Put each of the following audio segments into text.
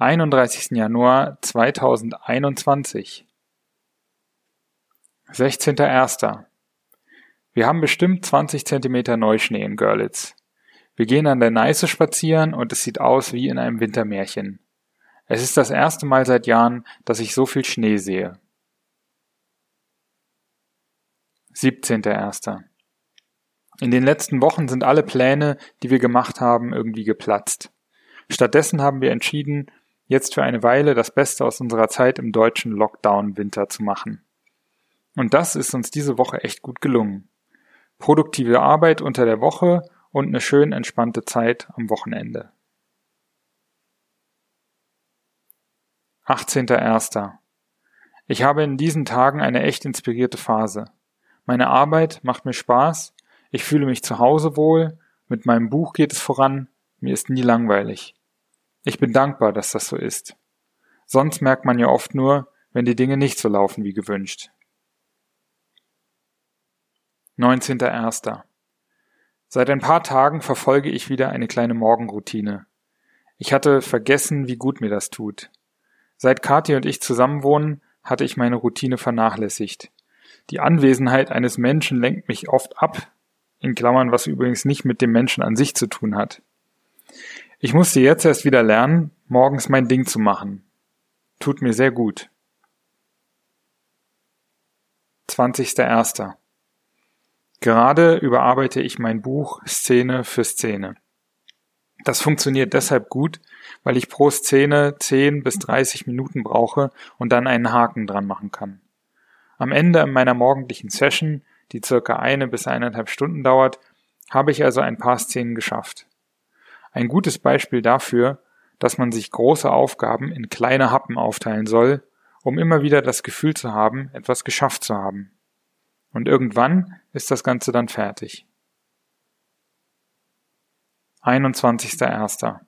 31. Januar 2021. 16.01. Wir haben bestimmt 20 Zentimeter Neuschnee in Görlitz. Wir gehen an der Neiße spazieren und es sieht aus wie in einem Wintermärchen. Es ist das erste Mal seit Jahren, dass ich so viel Schnee sehe. 17.01. In den letzten Wochen sind alle Pläne, die wir gemacht haben, irgendwie geplatzt. Stattdessen haben wir entschieden, jetzt für eine Weile das Beste aus unserer Zeit im deutschen Lockdown-Winter zu machen. Und das ist uns diese Woche echt gut gelungen. Produktive Arbeit unter der Woche und eine schön entspannte Zeit am Wochenende. 18.01. Ich habe in diesen Tagen eine echt inspirierte Phase. Meine Arbeit macht mir Spaß, ich fühle mich zu Hause wohl, mit meinem Buch geht es voran, mir ist nie langweilig. Ich bin dankbar, dass das so ist. Sonst merkt man ja oft nur, wenn die Dinge nicht so laufen wie gewünscht. 19.01. Seit ein paar Tagen verfolge ich wieder eine kleine Morgenroutine. Ich hatte vergessen, wie gut mir das tut. Seit Kathi und ich zusammenwohnen, hatte ich meine Routine vernachlässigt. Die Anwesenheit eines Menschen lenkt mich oft ab, in Klammern, was übrigens nicht mit dem Menschen an sich zu tun hat. Ich musste jetzt erst wieder lernen, morgens mein Ding zu machen. Tut mir sehr gut. 20.01. Gerade überarbeite ich mein Buch Szene für Szene. Das funktioniert deshalb gut, weil ich pro Szene 10 bis 30 Minuten brauche und dann einen Haken dran machen kann. Am Ende meiner morgendlichen Session, die circa eine bis eineinhalb Stunden dauert, habe ich also ein paar Szenen geschafft. Ein gutes Beispiel dafür, dass man sich große Aufgaben in kleine Happen aufteilen soll, um immer wieder das Gefühl zu haben, etwas geschafft zu haben. Und irgendwann ist das Ganze dann fertig. 21.01.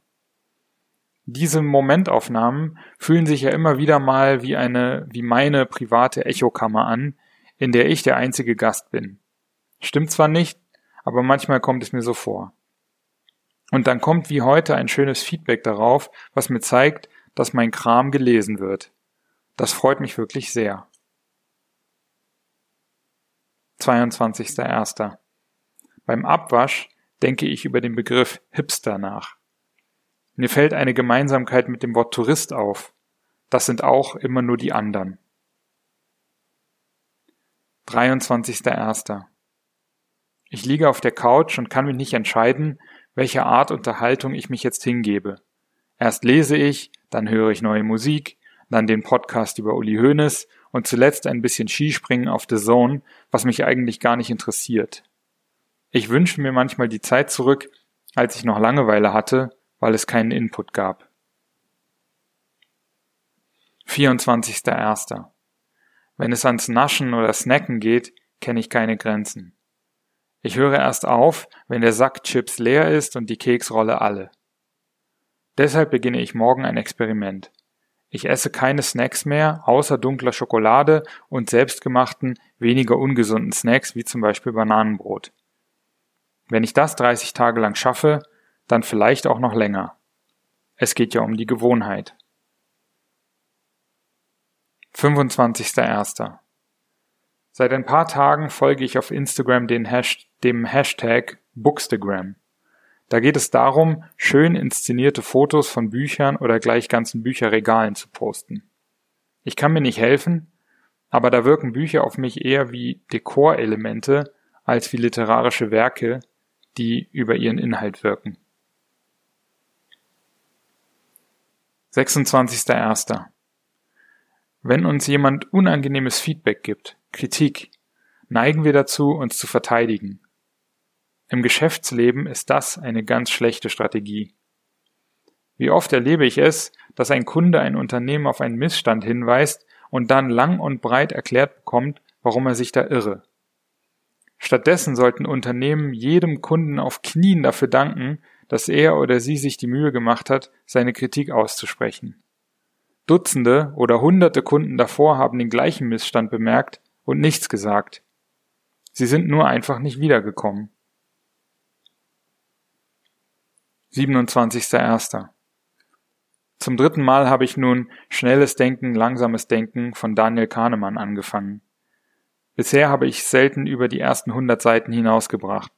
Diese Momentaufnahmen fühlen sich ja immer wieder mal wie eine, wie meine private Echokammer an, in der ich der einzige Gast bin. Stimmt zwar nicht, aber manchmal kommt es mir so vor. Und dann kommt wie heute ein schönes Feedback darauf, was mir zeigt, dass mein Kram gelesen wird. Das freut mich wirklich sehr. 22.01. Beim Abwasch denke ich über den Begriff Hipster nach. Mir fällt eine Gemeinsamkeit mit dem Wort Tourist auf. Das sind auch immer nur die anderen. 23.01. Ich liege auf der Couch und kann mich nicht entscheiden, welcher Art Unterhaltung ich mich jetzt hingebe. Erst lese ich, dann höre ich neue Musik, dann den Podcast über Uli Hoeneß und zuletzt ein bisschen Skispringen auf The Zone, was mich eigentlich gar nicht interessiert. Ich wünsche mir manchmal die Zeit zurück, als ich noch Langeweile hatte, weil es keinen Input gab. 24.01. Wenn es ans Naschen oder Snacken geht, kenne ich keine Grenzen. Ich höre erst auf, wenn der Sack Chips leer ist und die Keksrolle alle. Deshalb beginne ich morgen ein Experiment. Ich esse keine Snacks mehr, außer dunkler Schokolade und selbstgemachten, weniger ungesunden Snacks wie zum Beispiel Bananenbrot. Wenn ich das 30 Tage lang schaffe, dann vielleicht auch noch länger. Es geht ja um die Gewohnheit. 25.01. Seit ein paar Tagen folge ich auf Instagram den Hash dem Hashtag Bookstagram. Da geht es darum, schön inszenierte Fotos von Büchern oder gleich ganzen Bücherregalen zu posten. Ich kann mir nicht helfen, aber da wirken Bücher auf mich eher wie Dekorelemente als wie literarische Werke, die über ihren Inhalt wirken. 26.01. Wenn uns jemand unangenehmes Feedback gibt, Kritik, neigen wir dazu, uns zu verteidigen. Im Geschäftsleben ist das eine ganz schlechte Strategie. Wie oft erlebe ich es, dass ein Kunde ein Unternehmen auf einen Missstand hinweist und dann lang und breit erklärt bekommt, warum er sich da irre. Stattdessen sollten Unternehmen jedem Kunden auf Knien dafür danken, dass er oder sie sich die Mühe gemacht hat, seine Kritik auszusprechen. Dutzende oder hunderte Kunden davor haben den gleichen Missstand bemerkt und nichts gesagt. Sie sind nur einfach nicht wiedergekommen. 27.01. Zum dritten Mal habe ich nun Schnelles Denken, langsames Denken von Daniel Kahnemann angefangen. Bisher habe ich selten über die ersten 100 Seiten hinausgebracht.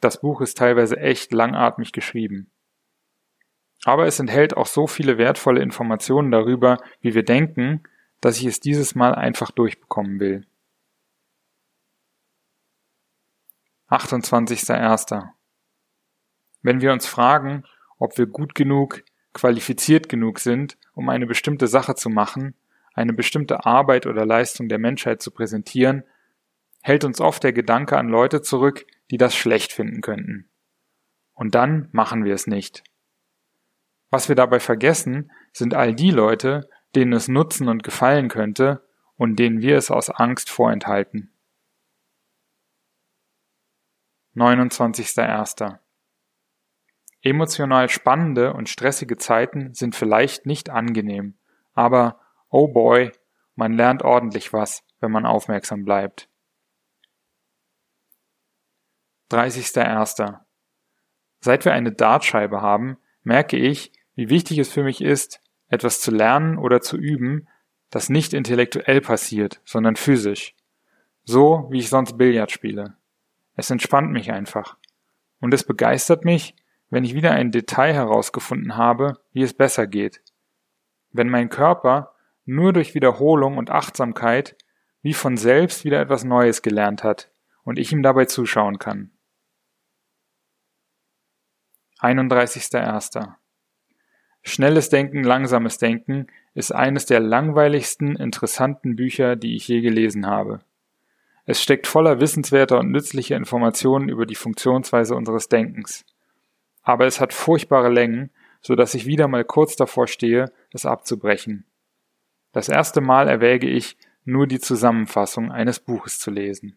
Das Buch ist teilweise echt langatmig geschrieben. Aber es enthält auch so viele wertvolle Informationen darüber, wie wir denken, dass ich es dieses Mal einfach durchbekommen will. 28.01. Wenn wir uns fragen, ob wir gut genug, qualifiziert genug sind, um eine bestimmte Sache zu machen, eine bestimmte Arbeit oder Leistung der Menschheit zu präsentieren, hält uns oft der Gedanke an Leute zurück, die das schlecht finden könnten. Und dann machen wir es nicht. Was wir dabei vergessen, sind all die Leute, denen es nutzen und gefallen könnte und denen wir es aus Angst vorenthalten. 29.01. Emotional spannende und stressige Zeiten sind vielleicht nicht angenehm, aber oh boy, man lernt ordentlich was, wenn man aufmerksam bleibt. 30.01. Seit wir eine Dartscheibe haben, merke ich, wie wichtig es für mich ist, etwas zu lernen oder zu üben, das nicht intellektuell passiert, sondern physisch. So, wie ich sonst Billard spiele. Es entspannt mich einfach. Und es begeistert mich, wenn ich wieder ein Detail herausgefunden habe, wie es besser geht. Wenn mein Körper nur durch Wiederholung und Achtsamkeit wie von selbst wieder etwas Neues gelernt hat und ich ihm dabei zuschauen kann. 31.01. Schnelles Denken, langsames Denken ist eines der langweiligsten, interessanten Bücher, die ich je gelesen habe. Es steckt voller wissenswerter und nützlicher Informationen über die Funktionsweise unseres Denkens aber es hat furchtbare Längen, so dass ich wieder mal kurz davor stehe, es abzubrechen. Das erste Mal erwäge ich, nur die Zusammenfassung eines Buches zu lesen.